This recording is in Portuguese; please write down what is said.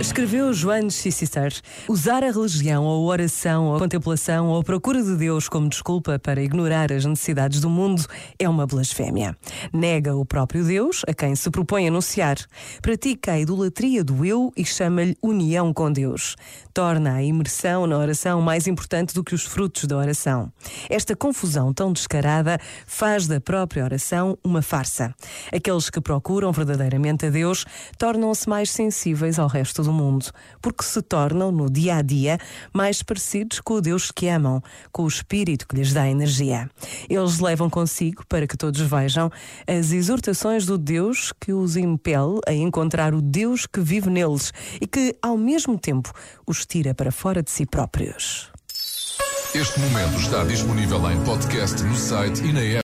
Escreveu Joanes Cicicero: usar a religião, ou a oração, ou a contemplação, ou a procura de Deus como desculpa para ignorar as necessidades do mundo é uma blasfémia. Nega o próprio Deus a quem se propõe anunciar. Pratica a idolatria do eu e chama-lhe união com Deus. Torna a imersão na oração mais importante do que os frutos da oração. Esta confusão tão descarada faz da própria oração uma farsa. Aqueles que procuram verdadeiramente a Deus tornam-se mais sensíveis ao resto do mundo, porque se tornam, no dia a dia, mais parecidos com o Deus que amam, com o Espírito que lhes dá energia. Eles levam consigo, para que todos vejam, as exortações do Deus que os impele a encontrar o Deus que vive neles e que, ao mesmo tempo, os tira para fora de si próprios. Este momento está disponível em podcast no site e na app.